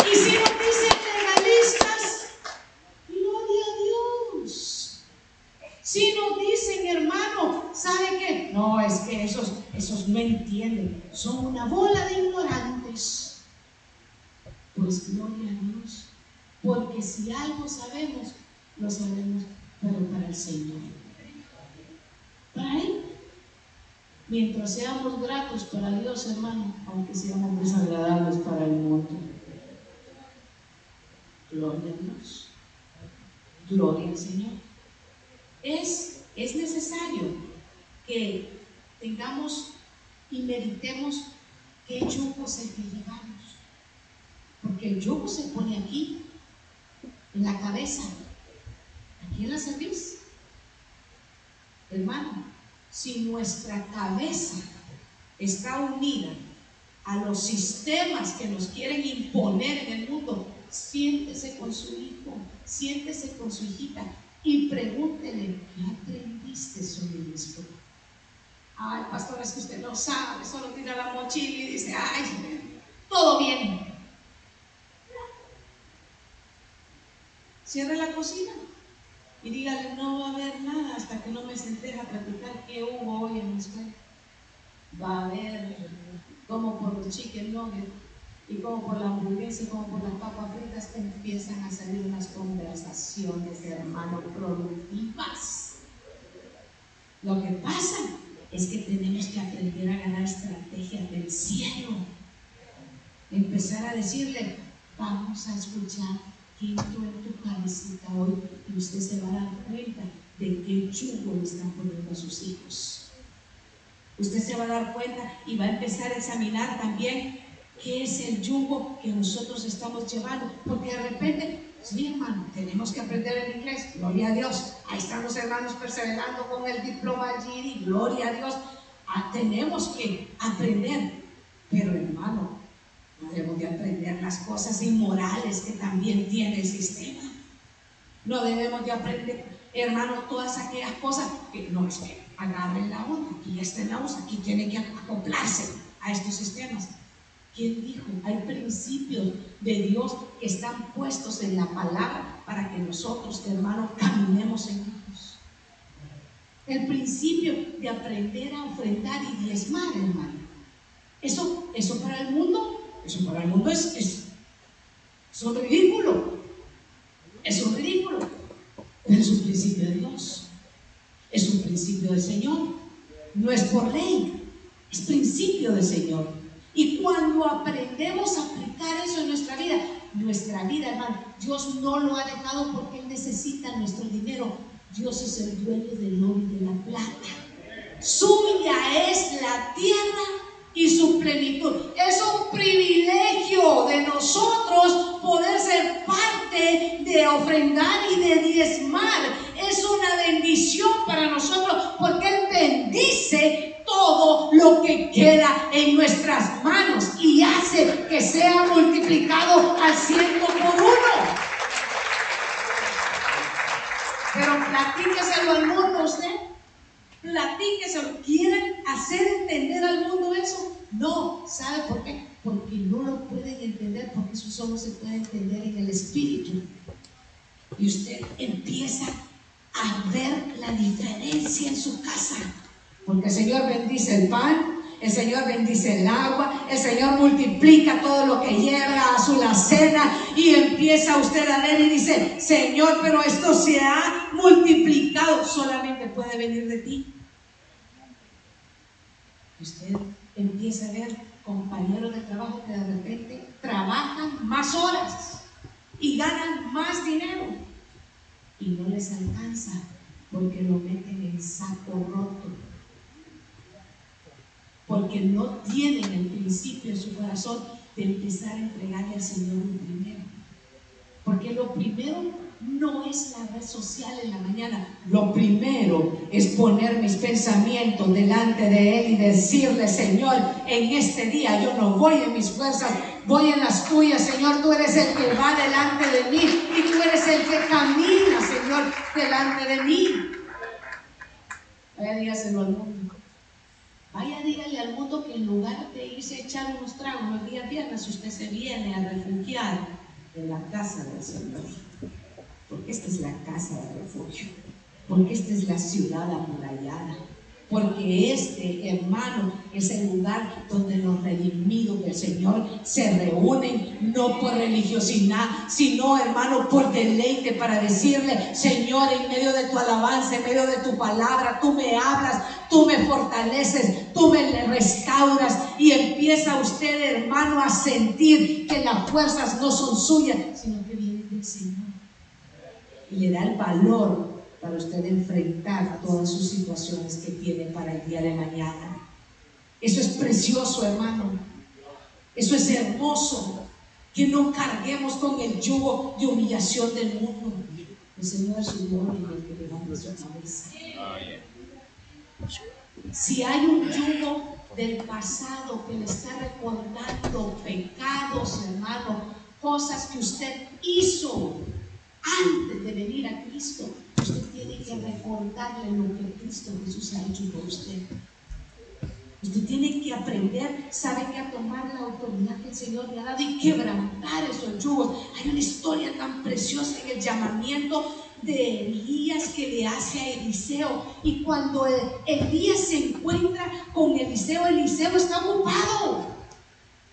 S1: Y si nos dicen legalistas, gloria a Dios. Si nos dicen, hermano, ¿sabe qué? No, es que esos, esos no entienden. Son una bola de. Pues gloria a Dios. Porque si algo sabemos, lo sabemos, pero para el Señor. Para Él. Mientras seamos gratos para Dios, hermano, aunque seamos desagradables para el mundo. Gloria a Dios. Gloria al Señor. Es, es necesario que tengamos y meditemos qué yugo es el que llevamos. Porque el yugo se pone aquí, en la cabeza, aquí en la cerviz. Hermano, si nuestra cabeza está unida a los sistemas que nos quieren imponer en el mundo, siéntese con su hijo, siéntese con su hijita y pregúntele, ¿qué aprendiste sobre esto? Ay, pastor, es que usted no sabe, solo tira la mochila y dice, ay, todo bien. Cierre la cocina y dígale, no va a haber nada hasta que no me senté a platicar qué hubo hoy en la escuela. Va a haber como por los chicken nuggets y como por la hamburguesa y como por las papas fritas empiezan a salir unas conversaciones hermano productivas. Lo que pasa es que tenemos que aprender a ganar estrategias del cielo. Empezar a decirle, vamos a escuchar quinto en tu cabecita hoy y usted se va a dar cuenta de qué yugo le están poniendo a sus hijos. Usted se va a dar cuenta y va a empezar a examinar también qué es el yugo que nosotros estamos llevando, porque de repente, sí hermano, tenemos que aprender el inglés, gloria a Dios, ahí están los hermanos perseverando con el diploma allí, gloria a Dios, ah, tenemos que aprender, pero hermano, debemos de aprender las cosas inmorales que también tiene el sistema. No debemos de aprender, hermano, todas aquellas cosas que no es que agarren la onda, aquí está la USA, aquí tiene que acoplarse a estos sistemas. ¿Quién dijo? Hay principios de Dios que están puestos en la palabra para que nosotros, hermano, caminemos en ellos. El principio de aprender a ofrendar y diezmar, hermano. Eso, eso para el mundo eso para el mundo es, es, un ridículo. Es un ridículo. Pero es un principio de Dios. Es un principio del Señor. No es por ley. Es principio del Señor. Y cuando aprendemos a aplicar eso en nuestra vida, nuestra vida, hermano, Dios no lo ha dejado porque Él necesita nuestro dinero. Dios es el dueño del oro y de la plata. Suya es la tierra y su plenitud. Es un privilegio de nosotros poder ser parte de ofrendar y de diezmar. Es una bendición para nosotros porque Él bendice todo lo que queda en nuestras manos y hace que sea multiplicado al ciento por uno. Pero platíqueselo al mundo usted. Platíqueselo. Quieren hacer entender al mundo no. ¿Sabe por qué? Porque no lo pueden entender, porque eso solo se puede entender en el espíritu. Y usted empieza a ver la diferencia en su casa. Porque el Señor bendice el pan, el Señor bendice el agua, el Señor multiplica todo lo que lleva a su la cena y empieza usted a ver y dice, Señor, pero esto se ha multiplicado, solamente puede venir de ti. Usted empieza a ver compañeros de trabajo que de repente trabajan más horas y ganan más dinero y no les alcanza porque lo meten en saco roto porque no tienen el principio en su corazón de empezar a entregarle al Señor lo primero. Porque lo primero no es la red social en la mañana. Lo primero es poner mis pensamientos delante de Él y decirle, Señor, en este día yo no voy en mis fuerzas, voy en las tuyas, Señor. Tú eres el que va delante de mí y tú eres el que camina, Señor, delante de mí. Vaya dígaselo al mundo. Vaya, dígale al mundo que en lugar de irse a echar unos tragos los días viernes, usted se viene a refugiar en la casa del Señor. Porque esta es la casa de refugio. Porque esta es la ciudad amurallada porque este, hermano, es el lugar donde los redimidos del Señor se reúnen, no por religiosidad, sino, hermano, por deleite para decirle, Señor, en medio de tu alabanza, en medio de tu palabra, tú me hablas, tú me fortaleces, tú me restauras y empieza usted, hermano, a sentir que las fuerzas no son suyas, sino que. Y le da el valor para usted enfrentar todas sus situaciones que tiene para el día de mañana. Eso es precioso, hermano. Eso es hermoso. Que no carguemos con el yugo de humillación del mundo. El Señor es gloria y el que levanta su cabeza. Si hay un yugo del pasado que le está recordando pecados, hermano, cosas que usted hizo antes de venir a Cristo, usted tiene que recordarle lo que Cristo Jesús ha hecho por usted. Usted tiene que aprender, sabe que a tomar la autoridad que el Señor le ha dado y quebrantar esos yugos. Hay una historia tan preciosa en el llamamiento de Elías que le hace a Eliseo. Y cuando Elías se encuentra con Eliseo, Eliseo está ocupado.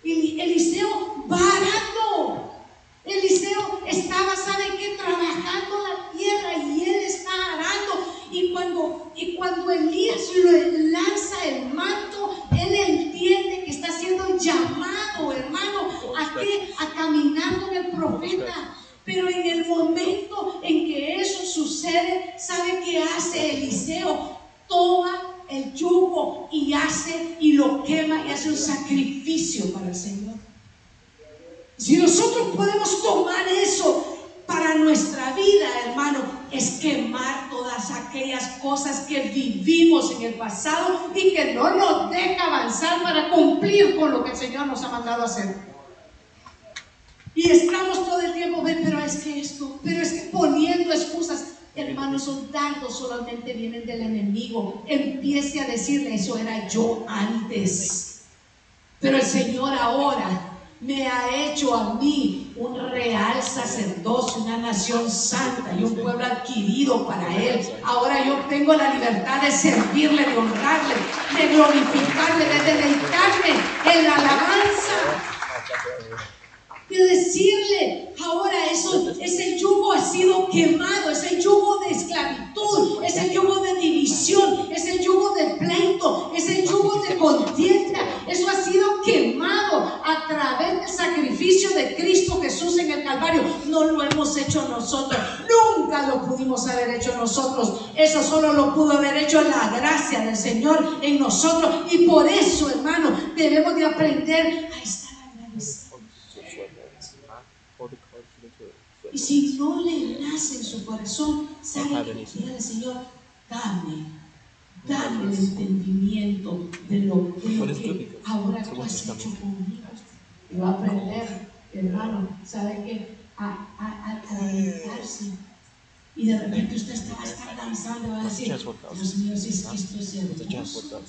S1: Eliseo va arando. Eliseo estaba, ¿sabe qué? Trabajando la tierra y él está arando. Y cuando, y cuando Elías le lanza el manto, él entiende que está siendo llamado, hermano, a, qué? a caminar con el profeta. Pero en el momento en que eso sucede, ¿sabe qué hace Eliseo? Toma el yugo y hace y lo quema y hace un sacrificio para el Señor. Si nosotros podemos tomar eso para nuestra vida, hermano, es quemar todas aquellas cosas que vivimos en el pasado y que no nos deja avanzar para cumplir con lo que el Señor nos ha mandado a hacer. Y estamos todo el tiempo, pero es que esto, pero es que poniendo excusas, hermano, esos dardos solamente vienen del enemigo. Empiece a decirle, eso era yo antes. Pero el Señor ahora me ha hecho a mí un real sacerdocio, una nación santa y un pueblo adquirido para Él. Ahora yo tengo la libertad de servirle, de honrarle, de glorificarle, de deleitarme en la alabanza. De decirle, ahora eso, ese yugo ha sido quemado, ese yugo de esclavitud, ese yugo de división, ese yugo de pleito, ese yugo de contienda, eso ha sido quemado a través del sacrificio de Cristo Jesús en el Calvario. No lo hemos hecho nosotros, nunca lo pudimos haber hecho nosotros. Eso solo lo pudo haber hecho la gracia del Señor en nosotros. Y por eso, hermano, debemos de aprender a estar Y si no le nace en su corazón, sabe que el Señor, dame, dame el entendimiento de lo, que ahora tú has hecho conmigo. Y va a aprender hermano, ¿sabe qué? A, a, a, alimentarse. Y de repente usted está, va a estar danzando, va a decir, Dios mío, si es que esto es hermoso.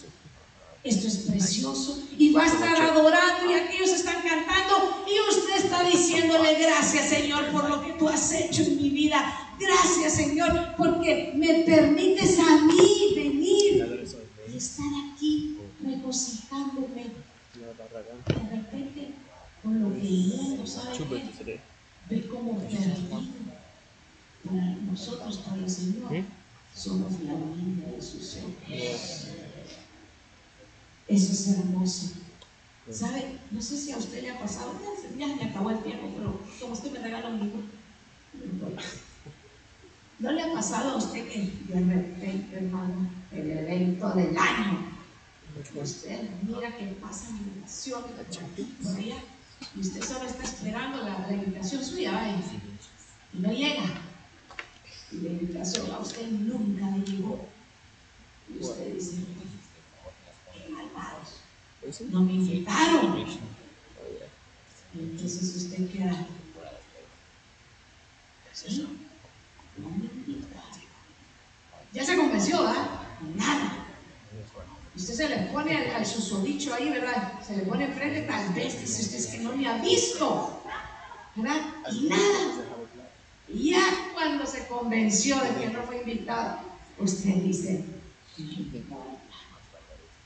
S1: Esto es precioso. Y va a estar adorando y aquellos están cantando y usted está diciéndole gracias Señor por lo que tú has hecho en mi vida. Gracias Señor porque me permites a mí venir y estar aquí regocijándome. De repente con lo que mundo sabe ve como perdido. Para nosotros, para el Señor, somos la vida de sus ojos. Eso es hermoso. ¿Sabe? No sé si a usted le ha pasado, ya me acabó el tiempo, pero como usted me regala un libro, ¿no le ha pasado a usted que de repente, hermano, el evento del año, usted mira que pasa mi oración por allá, y usted solo está esperando la, invitación suya, ¿vale? y no llega? Y la invitación a usted nunca le llegó. Y usted dice, no me invitaron. Entonces usted queda. ¿Sí? No me invitaron. Ya se convenció, ¿verdad? Nada. Usted se le pone al, susodicho ahí, ¿verdad? Se le pone enfrente, tal vez dice usted es que no me ha visto, ¿verdad? Y nada. Y ya cuando se convenció de que no fue invitado, usted dice,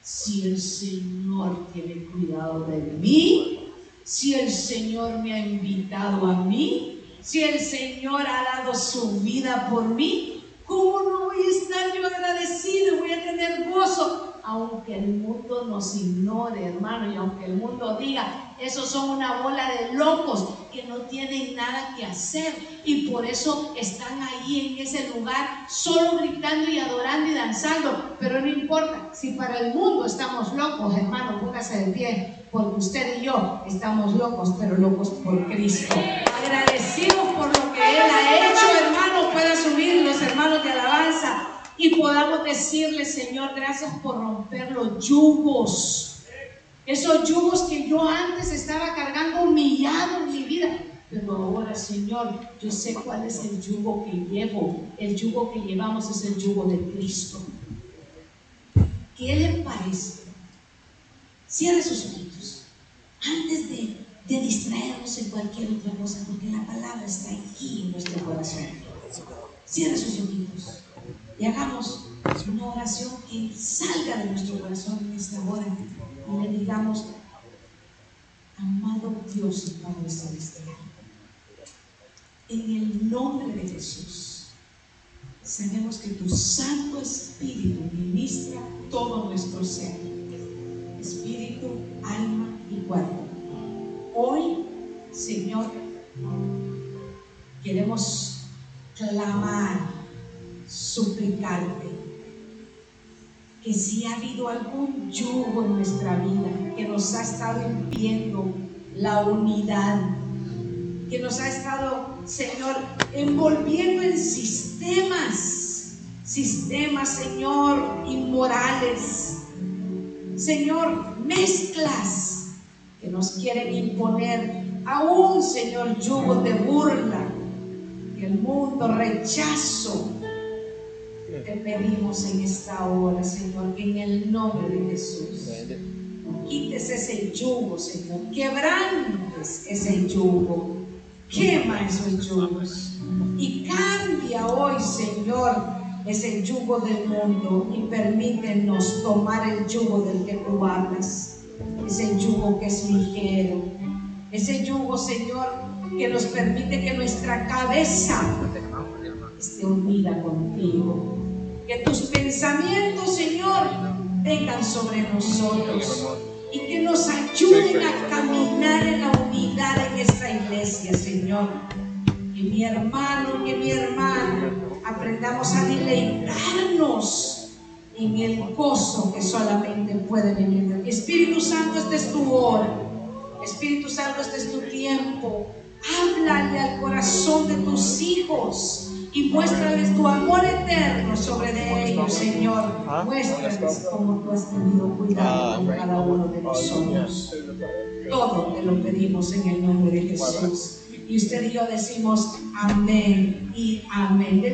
S1: si el Señor tiene cuidado de mí, si el Señor me ha invitado a mí, si el Señor ha dado su vida por mí, ¿cómo no voy a estar yo agradecido? Voy a tener gozo aunque el mundo nos ignore, hermano, y aunque el mundo diga, esos son una bola de locos que no tienen nada que hacer y por eso están ahí en ese lugar solo gritando y adorando y danzando, pero no importa, si para el mundo estamos locos, hermano, póngase de pie, porque usted y yo estamos locos, pero locos por Cristo. Agradecidos por lo que Él ha hecho, hermano, pueda subir los hermanos de alabanza y podamos decirle, Señor, gracias por romper los yugos. Esos yugos que yo antes estaba cargando humillado en mi vida. Pero ahora, Señor, yo sé cuál es el yugo que llevo. El yugo que llevamos es el yugo de Cristo. ¿Qué le parece? Cierre sus ojitos. Antes de, de distraernos en cualquier otra cosa, porque la palabra está aquí en nuestro corazón. Cierre sus ojitos y hagamos una oración que salga de nuestro corazón en esta hora y le digamos, amado Dios y Padre Celestial, en el nombre de Jesús, sabemos que tu Santo Espíritu ministra todo nuestro ser, espíritu, alma y cuerpo. Hoy, Señor, queremos clamar suplicarte que si ha habido algún yugo en nuestra vida que nos ha estado impidiendo la unidad, que nos ha estado, Señor, envolviendo en sistemas, sistemas, Señor, inmorales, Señor, mezclas que nos quieren imponer aún, Señor, yugo de burla, que el mundo rechazo, te pedimos en esta hora, Señor, que en el nombre de Jesús. Quites ese yugo, Señor, quebrantes ese yugo, quema esos yugos. Y cambia hoy, Señor, ese yugo del mundo y permítenos tomar el yugo del que tú hablas, ese yugo que es ligero, ese yugo, Señor, que nos permite que nuestra cabeza esté unida contigo que tus pensamientos, Señor, vengan sobre nosotros y que nos ayuden a caminar en la unidad en esta iglesia, Señor. Que mi hermano, que mi hermana aprendamos a deleitarnos en el gozo que solamente puede venir Espíritu Santo, este es tu hora. Espíritu Santo, este es tu tiempo. Háblale al corazón de tus hijos y muéstrales tu amor eterno sobre de ellos, Señor. Muéstrales como tú has tenido cuidado con cada uno de nosotros. Todo te lo pedimos en el nombre de Jesús. Y usted y yo decimos amén y amén.